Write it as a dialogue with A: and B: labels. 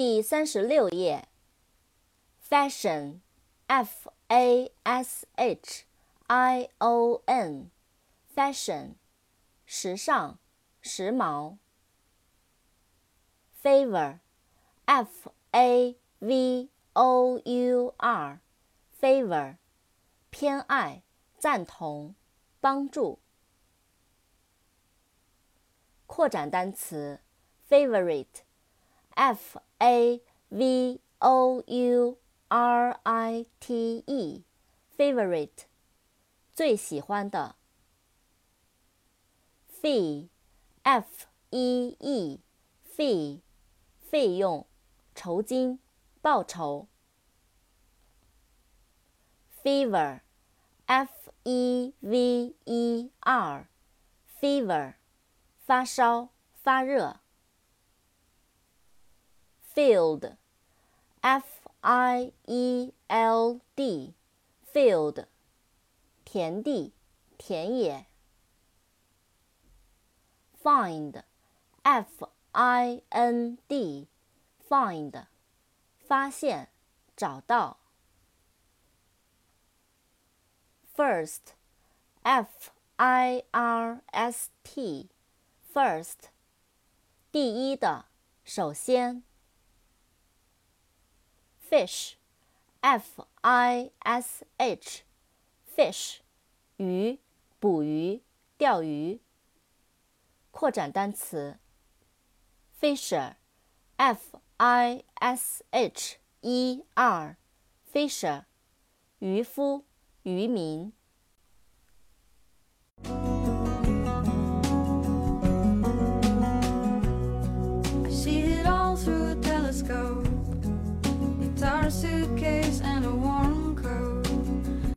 A: 第三十六页。fashion，f a s h i o n，fashion，时尚，时髦。favor，f a v o u r，favor，偏爱，赞同，帮助。扩展单词，favorite ，favorite，f a v o u r i t e，favorite，最喜欢的。fee，f e e，fee，费用，酬金，报酬。fever，f e v e r，fever。发烧、发热。 Field，F I E L D，field，田地、田野。Find，F I N D，find，发现、找到。First，F I R S T。First，第一的，首先。Fish，F I S H，fish，鱼，捕鱼，钓鱼。扩展单词。Fisher，F I S H E R，Fisher，渔夫，渔民。
B: Suitcase and a